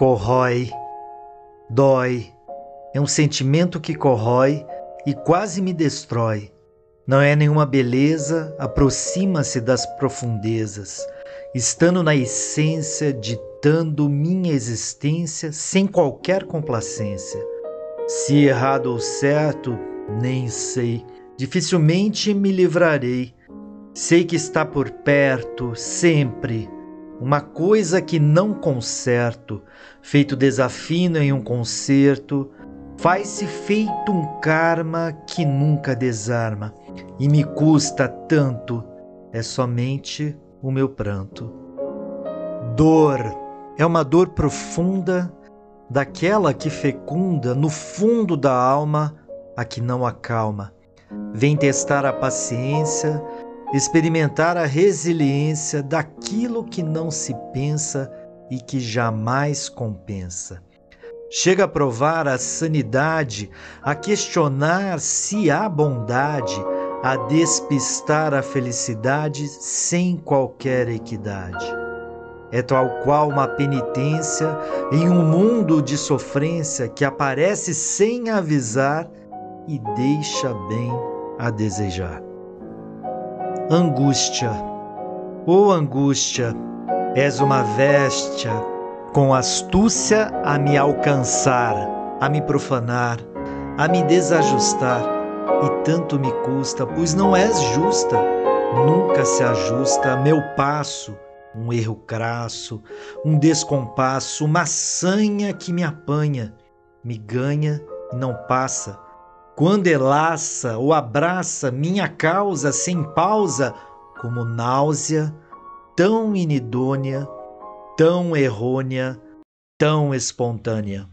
corrói, dói. É um sentimento que corrói e quase me destrói. Não é nenhuma beleza, aproxima-se das profundezas, estando na essência, ditando minha existência sem qualquer complacência. Se errado ou certo, nem sei, dificilmente me livrarei. Sei que está por perto, sempre, uma coisa que não conserto, feito desafino em um concerto, faz-se feito um karma que nunca desarma, e me custa tanto, é somente o meu pranto. Dor é uma dor profunda, daquela que fecunda no fundo da alma a que não acalma. Vem testar a paciência, experimentar a resiliência daquilo que não se pensa e que jamais compensa. Chega a provar a sanidade, a questionar se há bondade, a despistar a felicidade sem qualquer equidade. É tal qual uma penitência em um mundo de sofrência que aparece sem avisar e deixa bem a desejar angústia. Ô oh, angústia, és uma vestia com astúcia a me alcançar, a me profanar, a me desajustar, e tanto me custa, pois não és justa, nunca se ajusta meu passo, um erro crasso, um descompasso, uma sanha que me apanha, me ganha e não passa quando elaça ou abraça minha causa sem pausa, como náusea, tão inidônea, tão errônea, tão espontânea.